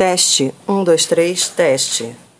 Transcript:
Teste, um, dois, três, teste.